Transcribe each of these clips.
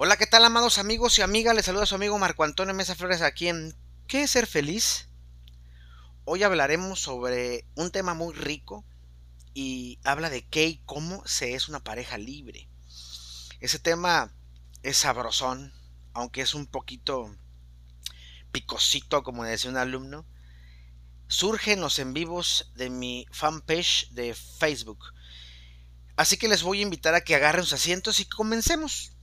Hola, ¿qué tal, amados amigos y amigas? Les saluda su amigo Marco Antonio Mesa Flores aquí en ¿Qué es ser feliz? Hoy hablaremos sobre un tema muy rico y habla de qué y cómo se es una pareja libre. Ese tema es sabrosón, aunque es un poquito picosito, como decía un alumno. Surge en los en vivos de mi fanpage de Facebook. Así que les voy a invitar a que agarren sus asientos y comencemos.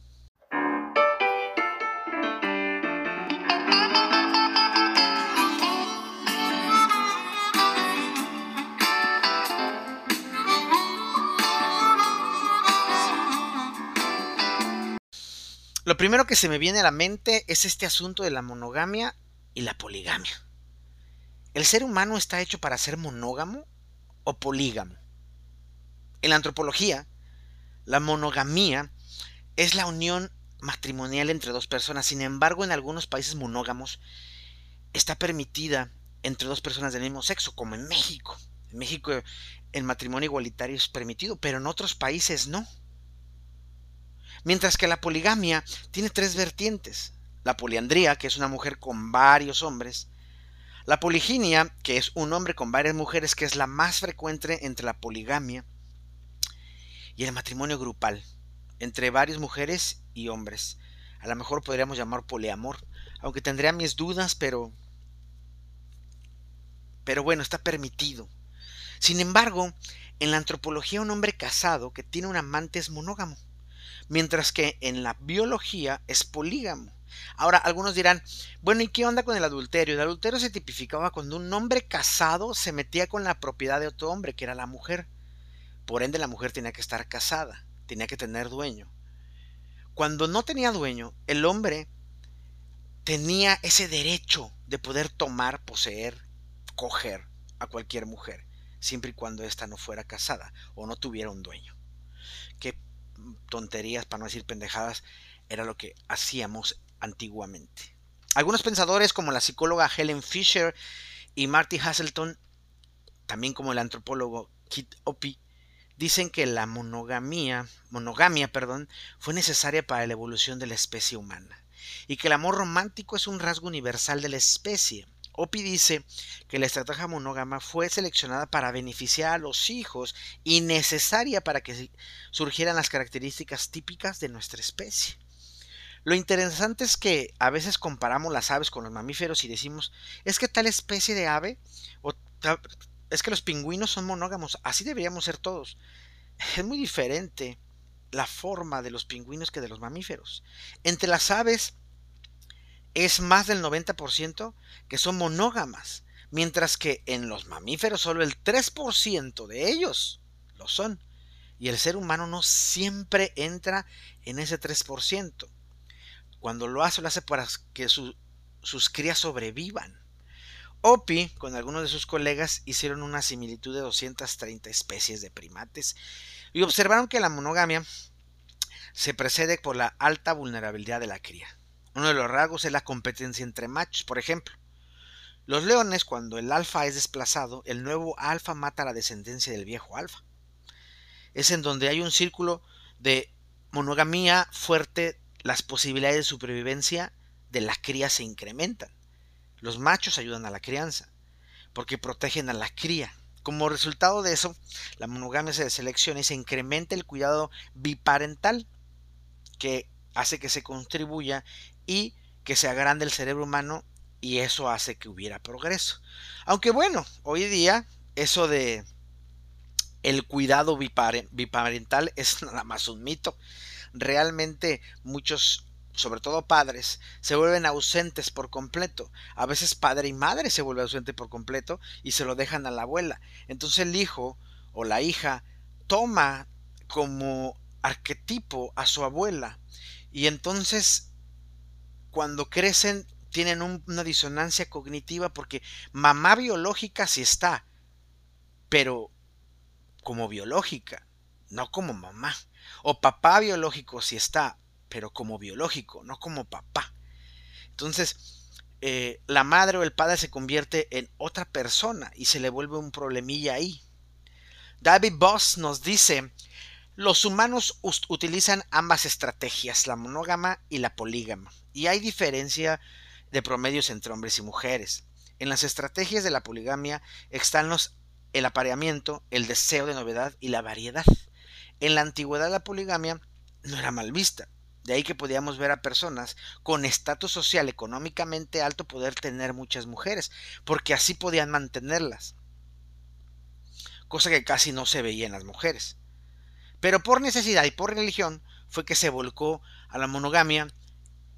Lo primero que se me viene a la mente es este asunto de la monogamia y la poligamia. ¿El ser humano está hecho para ser monógamo o polígamo? En la antropología, la monogamía es la unión matrimonial entre dos personas. Sin embargo, en algunos países monógamos está permitida entre dos personas del mismo sexo, como en México. En México el matrimonio igualitario es permitido, pero en otros países no. Mientras que la poligamia tiene tres vertientes. La poliandría, que es una mujer con varios hombres. La poliginia, que es un hombre con varias mujeres, que es la más frecuente entre la poligamia. Y el matrimonio grupal, entre varias mujeres y hombres. A lo mejor podríamos llamar poliamor, aunque tendría mis dudas, pero... Pero bueno, está permitido. Sin embargo, en la antropología un hombre casado que tiene un amante es monógamo mientras que en la biología es polígamo. Ahora, algunos dirán, bueno, ¿y qué onda con el adulterio? El adulterio se tipificaba cuando un hombre casado se metía con la propiedad de otro hombre, que era la mujer. Por ende, la mujer tenía que estar casada, tenía que tener dueño. Cuando no tenía dueño, el hombre tenía ese derecho de poder tomar, poseer, coger a cualquier mujer, siempre y cuando ésta no fuera casada o no tuviera un dueño. Que tonterías, para no decir pendejadas, era lo que hacíamos antiguamente. Algunos pensadores como la psicóloga Helen Fisher y Marty Hasselton, también como el antropólogo Kit Opie, dicen que la monogamia, monogamia, perdón, fue necesaria para la evolución de la especie humana y que el amor romántico es un rasgo universal de la especie. Opi dice que la estrategia monógama fue seleccionada para beneficiar a los hijos y necesaria para que surgieran las características típicas de nuestra especie. Lo interesante es que a veces comparamos las aves con los mamíferos y decimos, es que tal especie de ave, o es que los pingüinos son monógamos, así deberíamos ser todos. Es muy diferente la forma de los pingüinos que de los mamíferos. Entre las aves es más del 90% que son monógamas, mientras que en los mamíferos solo el 3% de ellos lo son. Y el ser humano no siempre entra en ese 3%. Cuando lo hace, lo hace para que sus crías sobrevivan. Opi, con algunos de sus colegas, hicieron una similitud de 230 especies de primates y observaron que la monogamia se precede por la alta vulnerabilidad de la cría. Uno de los rasgos es la competencia entre machos. Por ejemplo, los leones, cuando el alfa es desplazado, el nuevo alfa mata a la descendencia del viejo alfa. Es en donde hay un círculo de monogamía fuerte, las posibilidades de supervivencia de la cría se incrementan. Los machos ayudan a la crianza, porque protegen a la cría. Como resultado de eso, la monogamia se selecciona y se incrementa el cuidado biparental, que hace que se contribuya y que se agrande el cerebro humano y eso hace que hubiera progreso. Aunque bueno, hoy día eso de el cuidado biparental es nada más un mito. Realmente muchos, sobre todo padres, se vuelven ausentes por completo. A veces padre y madre se vuelven ausente por completo y se lo dejan a la abuela. Entonces el hijo o la hija toma como arquetipo a su abuela y entonces cuando crecen tienen una disonancia cognitiva porque mamá biológica sí está, pero como biológica, no como mamá. O papá biológico sí está, pero como biológico, no como papá. Entonces, eh, la madre o el padre se convierte en otra persona y se le vuelve un problemilla ahí. David Boss nos dice, Los humanos utilizan ambas estrategias, la monógama y la polígama, y hay diferencia de promedios entre hombres y mujeres. En las estrategias de la poligamia están los, el apareamiento, el deseo de novedad y la variedad. En la antigüedad la poligamia no era mal vista, de ahí que podíamos ver a personas con estatus social económicamente alto poder tener muchas mujeres, porque así podían mantenerlas, cosa que casi no se veía en las mujeres. Pero por necesidad y por religión fue que se volcó a la monogamia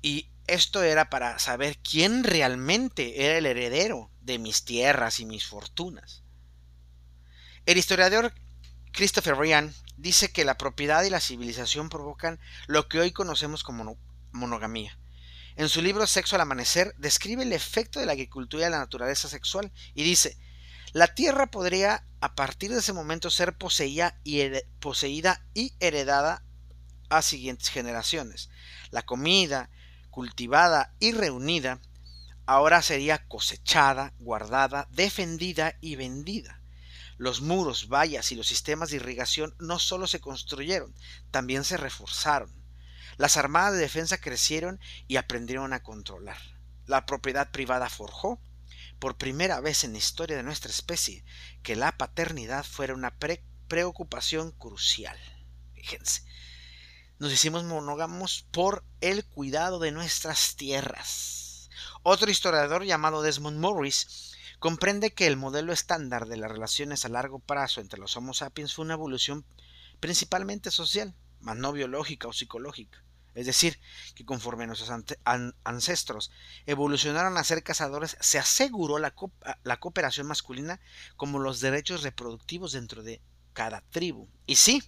y esto era para saber quién realmente era el heredero de mis tierras y mis fortunas. El historiador Christopher Ryan dice que la propiedad y la civilización provocan lo que hoy conocemos como monogamía. En su libro Sexo al Amanecer describe el efecto de la agricultura y la naturaleza sexual y dice, la tierra podría a partir de ese momento ser poseída y, poseída y heredada a siguientes generaciones. La comida cultivada y reunida ahora sería cosechada, guardada, defendida y vendida. Los muros, vallas y los sistemas de irrigación no solo se construyeron, también se reforzaron. Las armadas de defensa crecieron y aprendieron a controlar. La propiedad privada forjó, por primera vez en la historia de nuestra especie, que la paternidad fuera una preocupación crucial. Fíjense, nos hicimos monógamos por el cuidado de nuestras tierras. Otro historiador llamado Desmond Morris comprende que el modelo estándar de las relaciones a largo plazo entre los Homo sapiens fue una evolución principalmente social, más no biológica o psicológica. Es decir, que conforme nuestros ancestros evolucionaron a ser cazadores, se aseguró la, la cooperación masculina como los derechos reproductivos dentro de cada tribu. Y sí,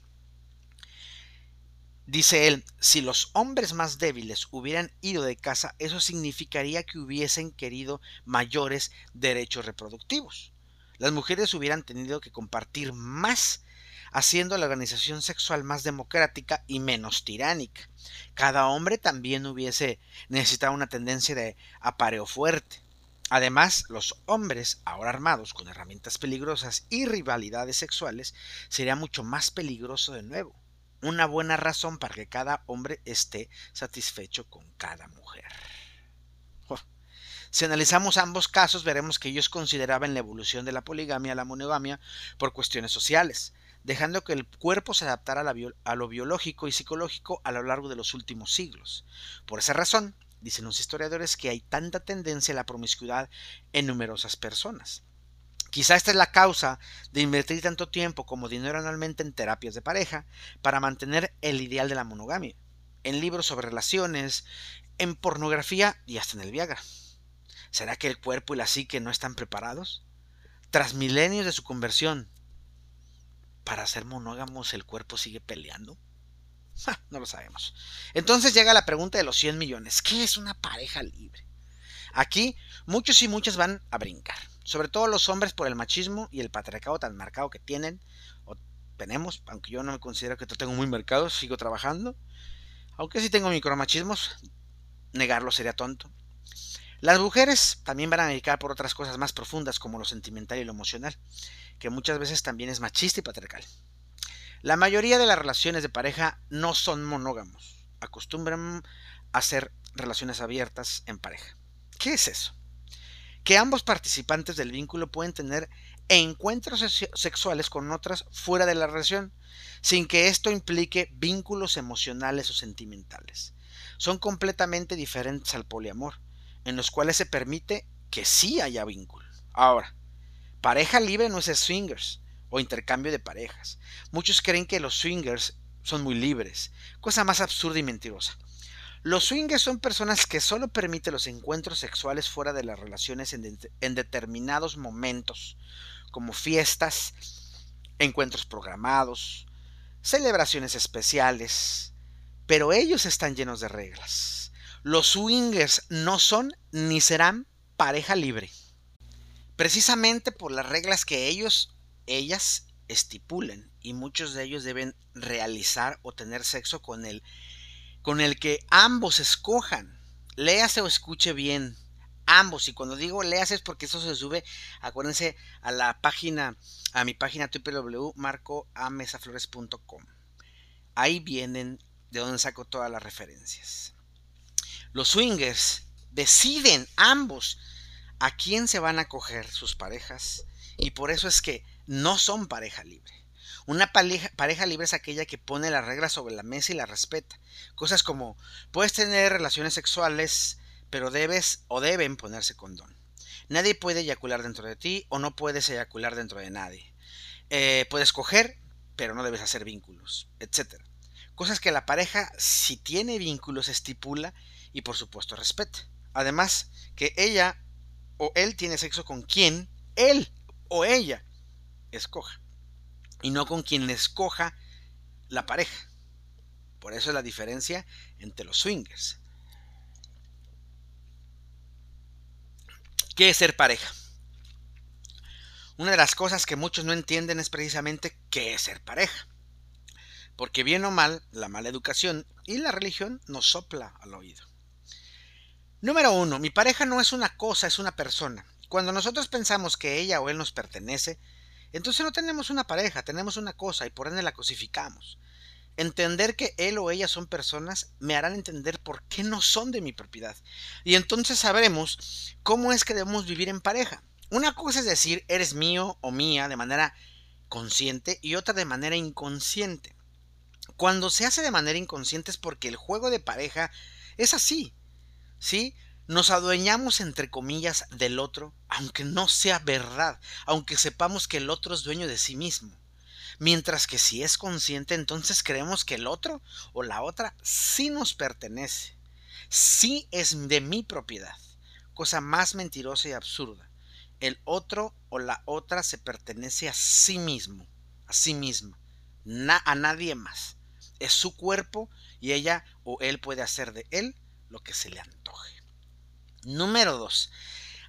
Dice él, si los hombres más débiles hubieran ido de casa, eso significaría que hubiesen querido mayores derechos reproductivos. Las mujeres hubieran tenido que compartir más, haciendo la organización sexual más democrática y menos tiránica. Cada hombre también hubiese necesitado una tendencia de apareo fuerte. Además, los hombres, ahora armados con herramientas peligrosas y rivalidades sexuales, sería mucho más peligroso de nuevo una buena razón para que cada hombre esté satisfecho con cada mujer. Si analizamos ambos casos, veremos que ellos consideraban la evolución de la poligamia a la monogamia por cuestiones sociales, dejando que el cuerpo se adaptara a, lo biológico y psicológico a lo largo de los últimos siglos. Por esa razón, dicen los historiadores que hay tanta tendencia a la promiscuidad en numerosas personas. Quizá esta es la causa de invertir tanto tiempo como dinero anualmente en terapias de pareja para mantener el ideal de la monogamia, en libros sobre relaciones, en pornografía y hasta en el Viagra. ¿Será que el cuerpo y la psique no están preparados? Tras milenios de su conversión, ¿para ser monógamos el cuerpo sigue peleando? no lo sabemos. Entonces llega la pregunta de los 100 millones. ¿Qué es una pareja libre? Aquí muchos y muchas van a brincar sobre todo los hombres por el machismo y el patriarcado tan marcado que tienen o tenemos, aunque yo no me considero que tengo muy marcado, sigo trabajando. Aunque sí tengo micromachismos, negarlo sería tonto. Las mujeres también van a dedicar por otras cosas más profundas como lo sentimental y lo emocional, que muchas veces también es machista y patriarcal. La mayoría de las relaciones de pareja no son monógamos, acostumbran a ser relaciones abiertas en pareja. ¿Qué es eso? que ambos participantes del vínculo pueden tener encuentros sexuales con otras fuera de la relación, sin que esto implique vínculos emocionales o sentimentales. Son completamente diferentes al poliamor, en los cuales se permite que sí haya vínculo. Ahora, pareja libre no es swingers o intercambio de parejas. Muchos creen que los swingers son muy libres, cosa más absurda y mentirosa. Los swingers son personas que solo permiten los encuentros sexuales fuera de las relaciones en, en, determinados momentos, como fiestas, encuentros programados, celebraciones especiales, pero ellos están llenos de reglas. Los swingers no son ni serán pareja libre. Precisamente por las reglas que ellos, ellas estipulen y muchos de ellos deben realizar o tener sexo con el con el que ambos escojan. Léase o escuche bien. Ambos. Y cuando digo léase es porque eso se sube, acuérdense, a la página, a mi página www.marcoamesaflores.com. ahí vienen de donde saco todas las referencias. Los swingers deciden ambos a quién se van a coger sus parejas y por eso es que no son pareja libre. Una pareja, libre es aquella que pone las reglas sobre la mesa y la respeta. Cosas como puedes tener relaciones sexuales, pero debes o deben ponerse condón. Nadie puede eyacular dentro de ti o no puedes eyacular dentro de nadie. Eh, puedes coger, pero no debes hacer vínculos, etc. Cosas que la pareja, si tiene vínculos, estipula y por supuesto respeta. Además, que ella o él tiene sexo con quien él o ella escoja. Y no con quien escoja la pareja. Por eso es la diferencia entre los swingers. ¿Qué es ser pareja? Una de las cosas que muchos no entienden es precisamente qué es ser pareja. Porque bien o mal, la mala educación y la religión nos sopla al oído. Número uno, mi pareja no es una cosa, es una persona. Cuando nosotros pensamos que ella o él nos pertenece, entonces no tenemos una pareja, tenemos una cosa y por ende la cosificamos. Entender que él o ella son personas me harán entender por qué no son de mi propiedad. Y entonces sabremos cómo es que debemos vivir en pareja. Una cosa es decir, eres mío o mía de manera consciente y otra de manera inconsciente. Cuando se hace de manera inconsciente es porque el juego de pareja es así. ¿Sí? Nos adueñamos entre comillas del otro, aunque no sea verdad, aunque sepamos que el otro es dueño de sí mismo. Mientras que si es consciente, entonces creemos que el otro o la otra sí nos pertenece, sí es de mi propiedad. Cosa más mentirosa y absurda. El otro o la otra se pertenece a sí mismo, a sí misma, a nadie más es su cuerpo y ella o él puede hacer de él lo que se le antoje. Número 2.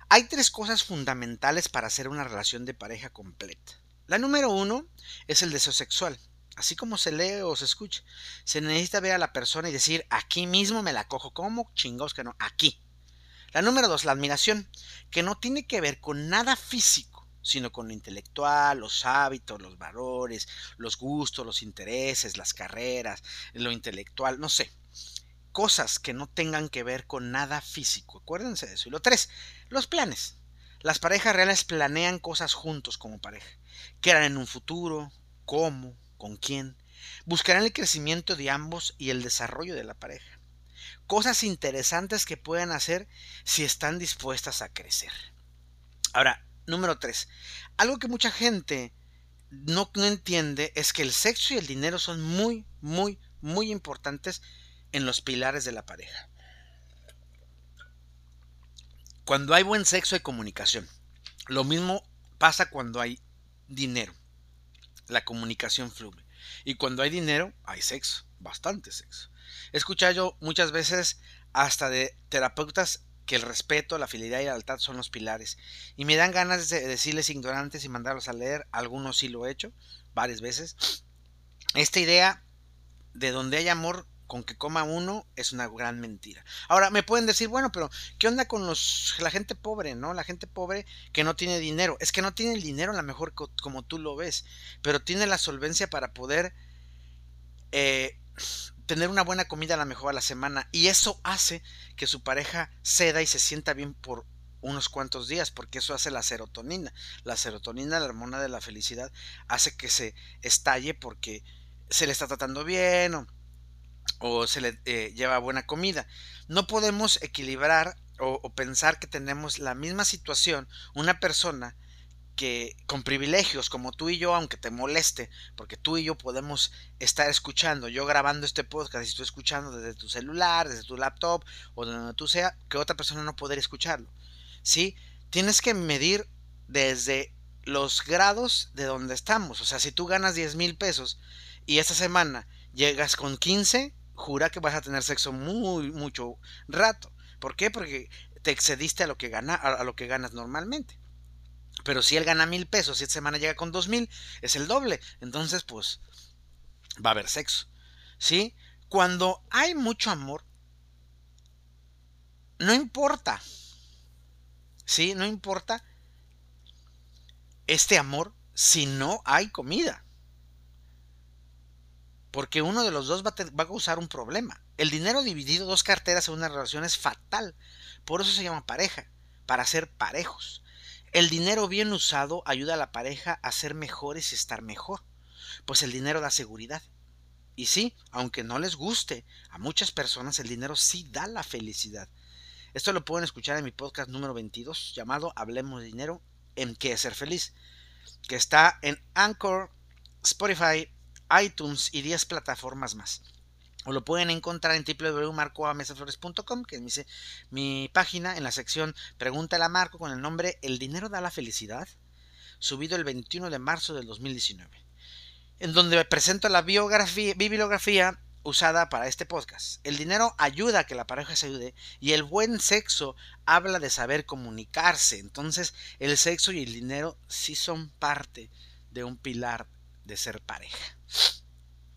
Hay tres cosas fundamentales para hacer una relación de pareja completa. La número uno es el deseo sexual. Así como se lee o se escucha, se necesita ver a la persona y decir, aquí mismo me la cojo. ¿Cómo chingados que no? Aquí. La número dos, la admiración, que no tiene que ver con nada físico sino con lo intelectual, los hábitos, los valores, los gustos, los intereses, las carreras, lo intelectual, no sé. Cosas que no tengan que ver con nada físico. Acuérdense de eso. Y lo tres, los planes. Las parejas reales planean cosas juntos como pareja. ¿Qué harán en un futuro? ¿Cómo? ¿Con quién? Buscarán el crecimiento de ambos y el desarrollo de la pareja. Cosas interesantes que pueden hacer si están dispuestas a crecer. Ahora, Número 3. Algo que mucha gente no, no entiende es que el sexo y el dinero son muy, muy, muy importantes en los pilares de la pareja. Cuando hay buen sexo hay comunicación. Lo mismo pasa cuando hay dinero. La comunicación fluye. Y cuando hay dinero hay sexo, bastante sexo. He escuchado yo muchas veces hasta de terapeutas que el respeto, la fidelidad y la lealtad son los pilares. Y me dan ganas de decirles ignorantes y mandarlos a leer, algunos sí lo he hecho, varias veces. Esta idea de donde hay amor con que coma uno es una gran mentira. Ahora me pueden decir, bueno, pero ¿qué onda con los la gente pobre, no? La gente pobre que no tiene dinero. Es que no tiene el dinero a lo mejor como tú lo ves, pero tiene la solvencia para poder eh, tener una buena comida a la mejor a la semana y eso hace que su pareja ceda y se sienta bien por unos cuantos días porque eso hace la serotonina. La serotonina, la hormona de la felicidad, hace que se estalle porque se le está tratando bien o, se le eh, lleva buena comida. No podemos equilibrar o pensar que tenemos la misma situación una persona que con privilegios como tú y yo, aunque te moleste, porque tú y yo podemos estar escuchando, yo grabando este podcast y tú escuchando desde tu celular, desde tu laptop o donde tú sea, que otra persona no poder escucharlo. ¿Sí? Tienes que medir desde los grados de donde estamos. O sea, si tú ganas 10 mil pesos y esta semana llegas con 15, jura que vas a tener sexo muy, mucho rato. ¿Por qué? Porque te excediste a lo que, gana, a lo que ganas normalmente. Pero si él gana mil pesos esta semana llega con dos mil, es el doble. Entonces, pues, va a haber sexo. ¿Sí? Cuando hay mucho amor, no importa. ¿Sí? No importa este amor si no hay comida. Porque uno de los dos va a, causar un problema. El dinero dividido dos carteras en una relación es fatal. Por eso se llama pareja, para ser parejos. El dinero bien usado ayuda a la pareja a ser mejores y estar mejor, pues el dinero da seguridad. Y sí, aunque no les guste, a muchas personas el dinero sí da la felicidad. Esto lo pueden escuchar en mi podcast número 22 llamado Hablemos de Dinero en qué ser feliz, que está en Anchor, Spotify, iTunes y 10 plataformas más. O lo pueden encontrar en www.marcoamesaflores.com, que es mi, página, en la sección Pregúntale a Marco con el nombre El dinero da la felicidad, subido el 21 de marzo del 2019, en donde presento la biografía, bibliografía usada para este podcast. El dinero ayuda a que la pareja se ayude y el buen sexo habla de saber comunicarse. Entonces, el sexo y el dinero sí son parte de un pilar de ser pareja.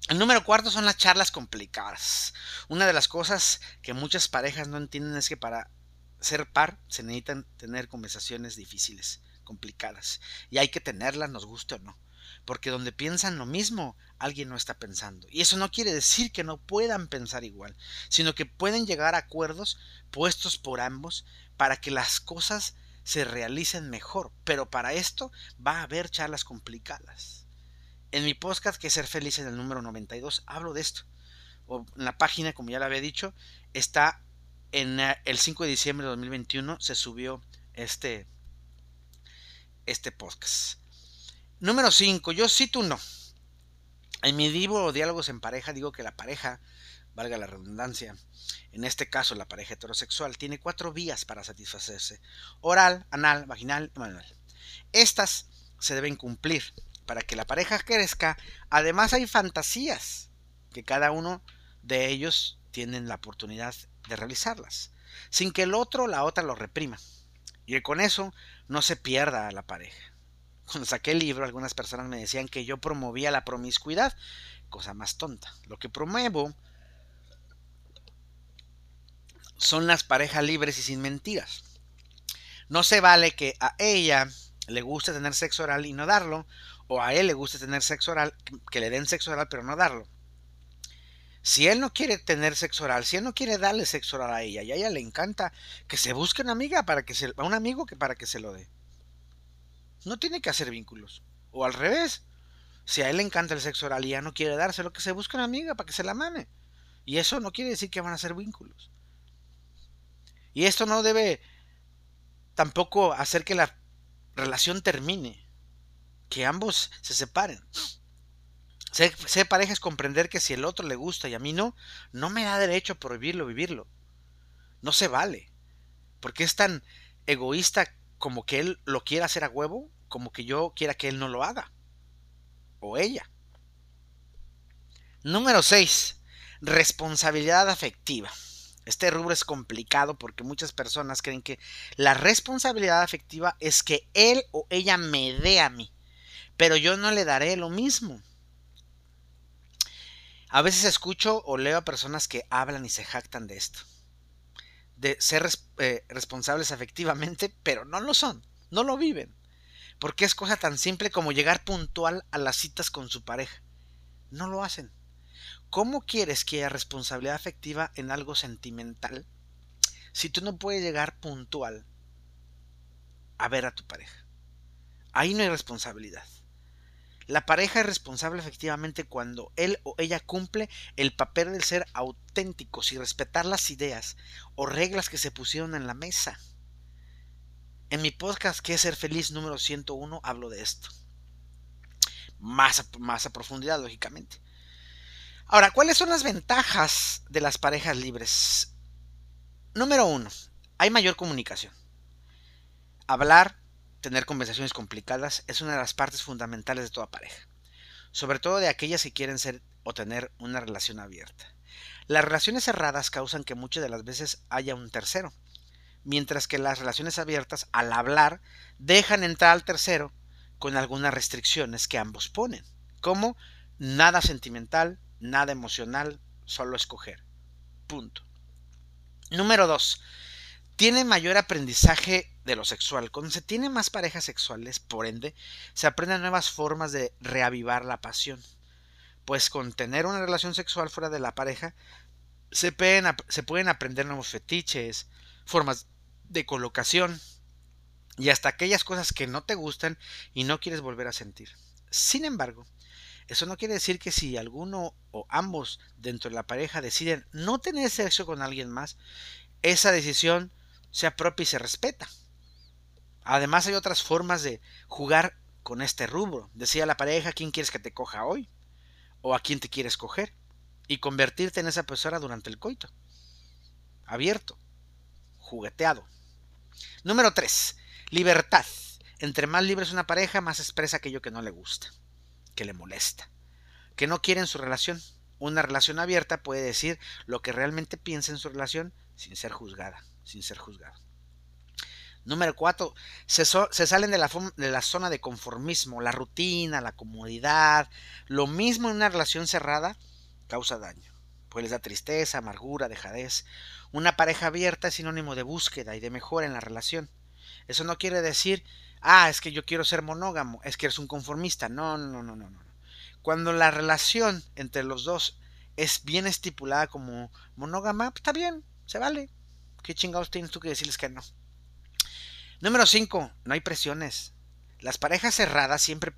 El número cuarto son las charlas complicadas. Una de las cosas que muchas parejas no entienden es que para ser par se necesitan tener conversaciones difíciles, complicadas. Y hay que tenerlas, nos guste o no. Porque donde piensan lo mismo, alguien no está pensando. Y eso no quiere decir que no puedan pensar igual, sino que pueden llegar a acuerdos puestos por ambos para que las cosas se realicen mejor. Pero para esto va a haber charlas complicadas. En mi podcast, que es Ser Feliz en el número 92, hablo de esto. O en la página, como ya lo había dicho, está en eh, el 5 de diciembre de 2021, se subió este, este podcast. Número 5, yo sí, tú no. En mi libro Diálogos en pareja digo que la pareja, valga la redundancia, en este caso la pareja heterosexual, tiene cuatro vías para satisfacerse. Oral, anal, vaginal y manual. Estas se deben cumplir para que la pareja crezca. Además hay fantasías que cada uno de ellos tienen la oportunidad de realizarlas, sin que el otro la otra lo reprima. Y con eso no se pierda a la pareja. Cuando saqué el libro, algunas personas me decían que yo promovía la promiscuidad, cosa más tonta. Lo que promuevo son las parejas libres y sin mentiras. No se vale que a ella le guste tener sexo oral y no darlo, o a él le guste tener sexo oral, que le den sexo oral pero no darlo. Si él no quiere tener sexo oral, si él no quiere darle sexo oral a ella y a ella le encanta que se busque una amiga para que se, a un amigo que para que se lo dé. No tiene que hacer vínculos. O al revés. Si a él le encanta el sexo oral y ya no quiere dárselo, que se busque una amiga para que se la mame. Y eso no quiere decir que van a ser vínculos. Y esto no debe tampoco hacer que la relación termine. Que ambos se separen. Ser, pareja es comprender que si el otro le gusta y a mí no, no me da derecho a prohibirlo, vivirlo. No se vale. Porque es tan egoísta como que él lo quiera hacer a huevo, como que yo quiera que él no lo haga. O ella. Número 6. Responsabilidad afectiva. Este rubro es complicado porque muchas personas creen que la responsabilidad afectiva es que él o ella me dé a mí, pero yo no le daré lo mismo. A veces escucho o leo a personas que hablan y se jactan de esto de ser eh, responsables afectivamente, pero no lo son, no lo viven. Porque es cosa tan simple como llegar puntual a las citas con su pareja. No lo hacen. ¿Cómo quieres que haya responsabilidad afectiva en algo sentimental si tú no puedes llegar puntual a ver a tu pareja? Ahí no hay responsabilidad. La pareja es responsable efectivamente cuando él o ella cumple el papel de ser auténticos y respetar las ideas o reglas que se pusieron en la mesa. En mi podcast que es Ser Feliz número 101 hablo de esto. Más más a profundidad, lógicamente. Ahora, ¿cuáles son las ventajas de las parejas libres? Número uno, hay mayor comunicación. Hablar tener conversaciones complicadas es una de las partes fundamentales de toda pareja, sobre todo de aquellas que quieren ser o tener una relación abierta. Las relaciones cerradas causan que muchas de las veces haya un tercero, mientras que las relaciones abiertas, al hablar, dejan entrar al tercero con algunas restricciones que ambos ponen, como nada sentimental, nada emocional, solo escoger. Punto. Número 2. Tiene mayor aprendizaje de lo sexual. Cuando se tiene más parejas sexuales, por ende, se aprenden nuevas formas de reavivar la pasión. pues con tener una relación sexual fuera de la pareja, se pueden, se pueden aprender nuevos fetiches, formas de colocación y hasta aquellas cosas que no te gustan y no quieres volver a sentir. Sin embargo, eso no quiere decir que si alguno o ambos dentro de la pareja deciden no tener sexo con alguien más, esa decisión sea propia y se respeta. Además hay otras formas de jugar con este rubro. Decía la pareja quién quieres que te coja hoy o a quién te quieres coger y convertirte en esa persona durante el coito. Abierto, jugueteado. Número 3. Libertad. Entre más libre es una pareja, más expresa aquello que no le gusta, que le molesta, que no quiere en su relación. Una relación abierta puede decir lo que realmente piensa en su relación sin ser juzgada, sin ser juzgado. Número 4. Se, salen de la, de la zona de conformismo, la rutina, la comodidad. Lo mismo en una relación cerrada causa daño, pues les da tristeza, amargura, dejadez. Una pareja abierta es sinónimo de búsqueda y de mejora en la relación. Eso no quiere decir, ah, es que yo quiero ser monógamo, es que eres un conformista. No, no, no, no, no. Cuando la relación entre los dos es bien estipulada como monógama, pues, está bien, se vale. ¿Qué chingados tienes tú que decirles que no? Número 5. No hay presiones. Las parejas cerradas siempre,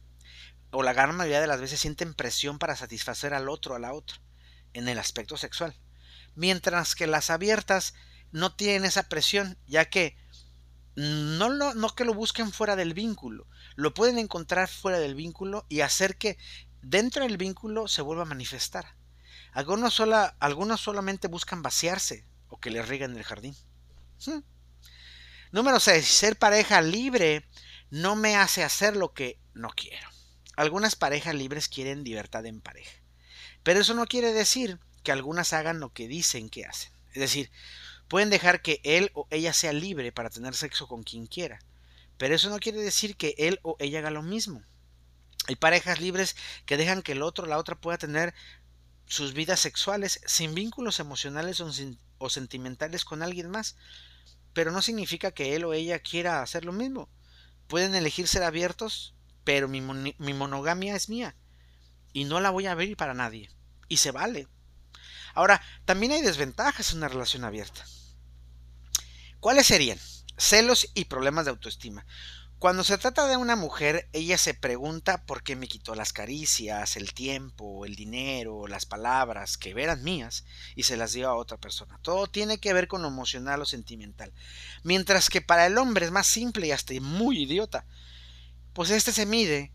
o la gran mayoría de las veces, sienten presión para satisfacer al otro a la otra, en el aspecto sexual. Mientras que las abiertas no tienen esa presión, ya que no, no que lo busquen fuera del vínculo, lo pueden encontrar fuera del vínculo y hacer que dentro del vínculo se vuelva a manifestar. Algunos, sola, algunos solamente buscan vaciarse o que les rieguen el jardín. Hmm. Número 6. Ser pareja libre no me hace hacer lo que no quiero. Algunas parejas libres quieren libertad en pareja. Pero eso no quiere decir que algunas hagan lo que dicen que hacen. Es decir, pueden dejar que él o ella sea libre para tener sexo con quien quiera. Pero eso no quiere decir que él o ella haga lo mismo. Hay parejas libres que dejan que el otro o la otra pueda tener sus vidas sexuales sin vínculos emocionales o, sentimentales con alguien más pero no significa que él o ella quiera hacer lo mismo. Pueden elegir ser abiertos, pero mi, monogamia es mía y no la voy a abrir para nadie. Y se vale. Ahora, también hay desventajas en una relación abierta. ¿Cuáles serían? Celos y problemas de autoestima. Cuando se trata de una mujer, ella se pregunta por qué me quitó las caricias, el tiempo, el dinero, las palabras que eran mías y se las dio a otra persona. Todo tiene que ver con lo emocional o sentimental. Mientras que para el hombre es más simple y hasta muy idiota. Pues este se mide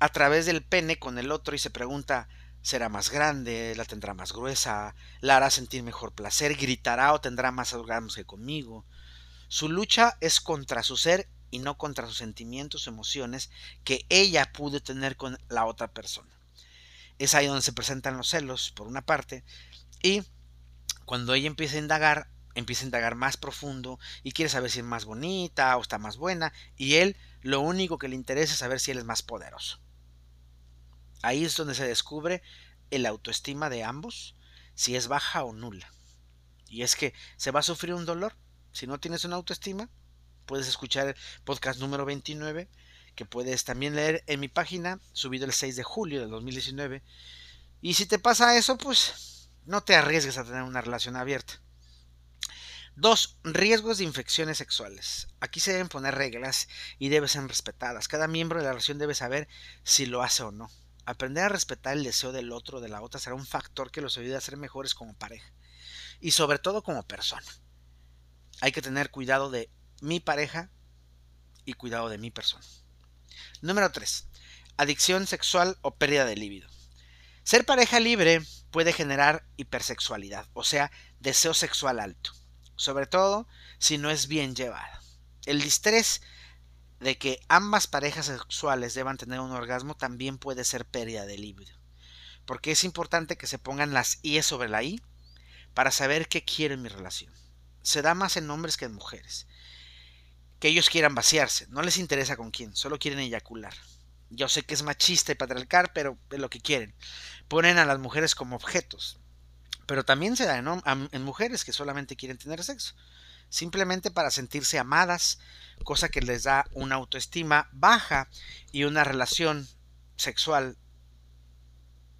a través del pene con el otro y se pregunta será más grande, la tendrá más gruesa, la hará sentir mejor placer, gritará o tendrá más orgasmos que conmigo. Su lucha es contra su ser y no contra sus sentimientos o emociones que ella pudo tener con la otra persona. Es ahí donde se presentan los celos, por una parte, y cuando ella empieza a indagar, empieza a indagar más profundo y quiere saber si es más bonita o está más buena, y él lo único que le interesa es saber si él es más poderoso. Ahí es donde se descubre el autoestima de ambos, si es baja o nula. Y es que se va a sufrir un dolor. Si no tienes una autoestima, puedes escuchar el podcast número 29, que puedes también leer en mi página, subido el 6 de julio del 2019. Y si te pasa eso, pues no te arriesgues a tener una relación abierta. Dos, riesgos de infecciones sexuales. Aquí se deben poner reglas y deben ser respetadas. Cada miembro de la relación debe saber si lo hace o no. Aprender a respetar el deseo del otro o de la otra será un factor que los ayude a ser mejores como pareja y sobre todo como persona. Hay que tener cuidado de mi pareja y cuidado de mi persona. Número 3. Adicción sexual o pérdida de libido. Ser pareja libre puede generar hipersexualidad, o sea, deseo sexual alto, sobre todo si no es bien llevado. El distrés de que ambas parejas sexuales deban tener un orgasmo también puede ser pérdida de libido, porque es importante que se pongan las I sobre la I para saber qué quiero en mi relación. Se da más en hombres que en mujeres que ellos quieran vaciarse. No les interesa con quién, solo quieren eyacular. Yo sé que es machista y patriarcal, pero es lo que quieren. Ponen a las mujeres como objetos. Pero también se da en, mujeres que solamente quieren tener sexo. Simplemente para sentirse amadas, cosa que les da una autoestima baja y una relación sexual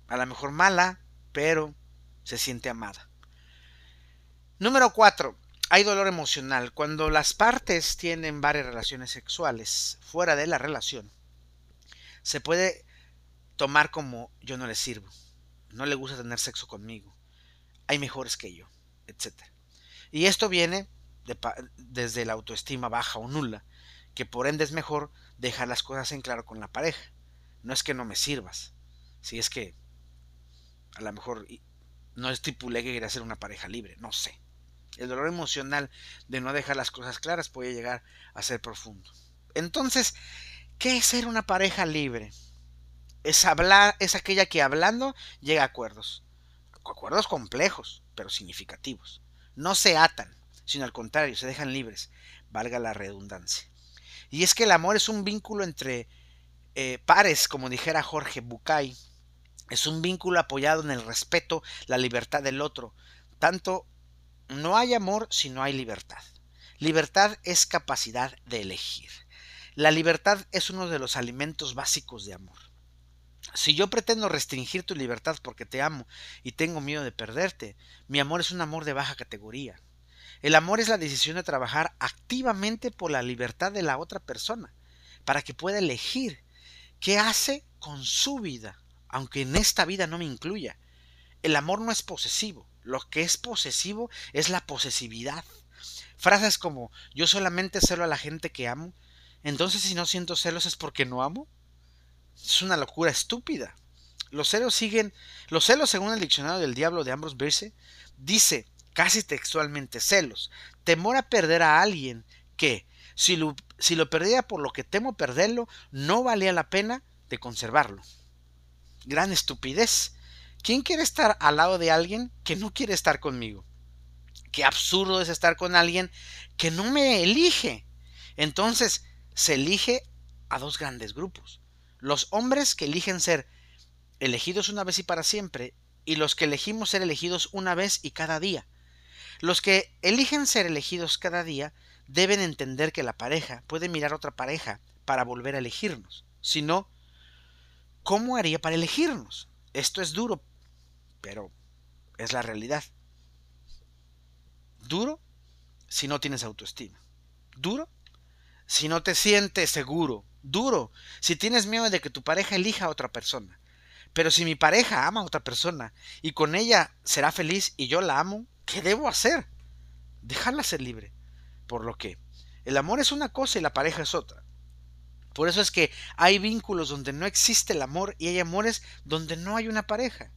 A lo mejor mala, pero se siente amada. Número 4. Hay dolor emocional. Cuando las partes tienen varias relaciones sexuales fuera de la relación, se puede tomar como yo no le sirvo, no le gusta tener sexo conmigo, hay mejores que yo, etc. Y esto viene desde la autoestima baja o nula, que por ende es mejor dejar las cosas en claro con la pareja. No es que no me sirvas, si es que a lo mejor no estipulé que quería ser una pareja libre, no sé. El dolor emocional de no dejar las cosas claras puede llegar a ser profundo. Entonces, ¿qué es ser una pareja libre? Es hablar, es aquella que hablando llega a acuerdos. Acuerdos complejos, pero significativos. No se atan, sino al contrario, se dejan libres, valga la redundancia. Y es que el amor es un vínculo entre eh, pares, como dijera Jorge Bucay. Es un vínculo apoyado en el respeto, la libertad del otro. Tanto no hay amor si no hay libertad. Libertad es capacidad de elegir. La libertad es uno de los alimentos básicos de amor. Si yo pretendo restringir tu libertad porque te amo y tengo miedo de perderte, mi amor es un amor de baja categoría. El amor es la decisión de trabajar activamente por la libertad de la otra persona, para que pueda elegir qué hace con su vida, aunque en esta vida no me incluya. El amor no es posesivo, lo que es posesivo es la posesividad. Frases como yo solamente celo a la gente que amo, entonces si no siento celos es porque no amo. Es una locura estúpida. Los celos siguen, los celos según el diccionario del diablo de Ambrose Bierce, dice casi textualmente celos, temor a perder a alguien que, si lo, si lo perdía por lo que temo perderlo, no valía la pena de conservarlo. Gran estupidez. ¿Quién quiere estar al lado de alguien que no quiere estar conmigo? Qué absurdo es estar con alguien que no me elige. Entonces, se elige a dos grandes grupos. Los hombres que eligen ser elegidos una vez y para siempre, y los que elegimos ser elegidos una vez y cada día. Los que eligen ser elegidos cada día deben entender que la pareja puede mirar a otra pareja para volver a elegirnos. Si no, ¿cómo haría para elegirnos? Esto es duro pero es la realidad. Duro si no tienes autoestima. Duro si no te sientes seguro. Duro si tienes miedo de que tu pareja elija a otra persona. Pero si mi pareja ama a otra persona y con ella será feliz y yo la amo, ¿qué debo hacer? Dejarla ser libre. Por lo que el amor es una cosa y la pareja es otra. Por eso es que hay vínculos donde no existe el amor y hay amores donde no hay una pareja.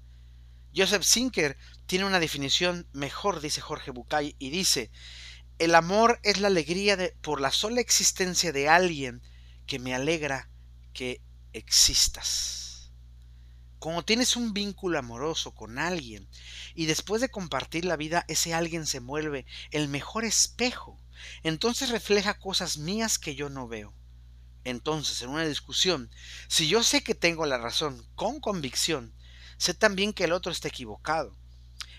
Joseph Sinker tiene una definición mejor, dice Jorge Bucay, y dice, el amor es la alegría de, por la sola existencia de alguien que me alegra que existas. Cuando tienes un vínculo amoroso con alguien y después de compartir la vida ese alguien se vuelve el mejor espejo, entonces refleja cosas mías que yo no veo. Entonces, en una discusión, si yo sé que tengo la razón con convicción, sé también que el otro está equivocado.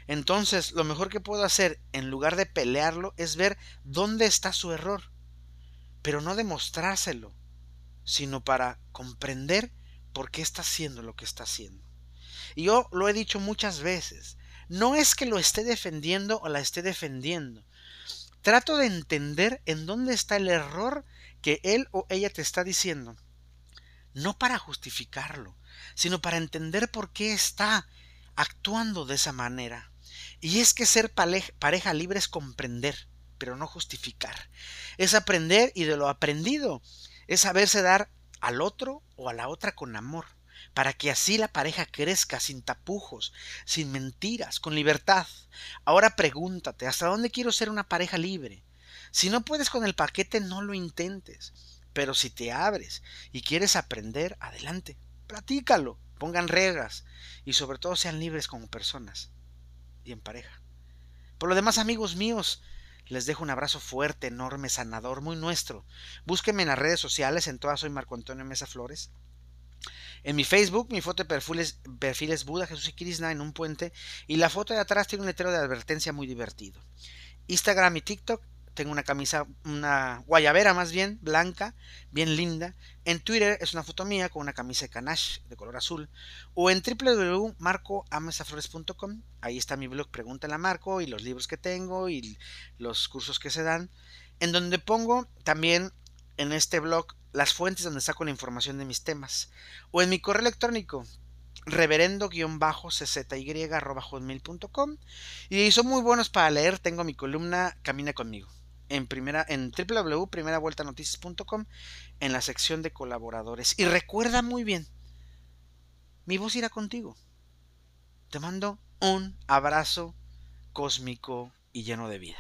Entonces, lo mejor que puedo hacer, en lugar de pelearlo, es ver dónde está su error, pero no demostrárselo, sino para comprender por qué está haciendo lo que está haciendo. Y yo lo he dicho muchas veces, no es que lo esté defendiendo o la esté defendiendo. Trato de entender en dónde está el error que él o ella te está diciendo, no para justificarlo, sino para entender por qué está actuando de esa manera. Y es que ser pareja libre es comprender, pero no justificar. Es aprender y de lo aprendido es saberse dar al otro o a la otra con amor, para que así la pareja crezca sin tapujos, sin mentiras, con libertad. Ahora pregúntate, ¿hasta dónde quiero ser una pareja libre? Si no puedes con el paquete, no lo intentes. Pero si te abres y quieres aprender, adelante platícalo, pongan reglas y sobre todo sean libres como personas y en pareja. Por lo demás, amigos míos, les dejo un abrazo fuerte, enorme, sanador, muy nuestro. Búsquenme en las redes sociales, en todas soy Marco Antonio Mesa Flores. En mi Facebook, mi foto de perfil es, es Buda, Jesús y Krishna en un puente y la foto de atrás tiene un letrero de advertencia muy divertido. Instagram y TikTok tengo una camisa, una guayabera más bien, blanca, bien linda. En Twitter es una foto mía con una camisa de canache de color azul. O en www.marcoamesaflores.com. Ahí está mi blog Pregúntale a Marco y los libros que tengo y los cursos que se dan. En donde pongo también en este blog las fuentes donde saco la información de mis temas. O en mi correo electrónico reverendo-czy.com y son muy buenos para leer. Tengo mi columna Camina conmigo en primera en www.primeravueltanoticias.com en la sección de colaboradores. Y recuerda muy bien, mi voz irá contigo. Te mando un abrazo cósmico y lleno de vida.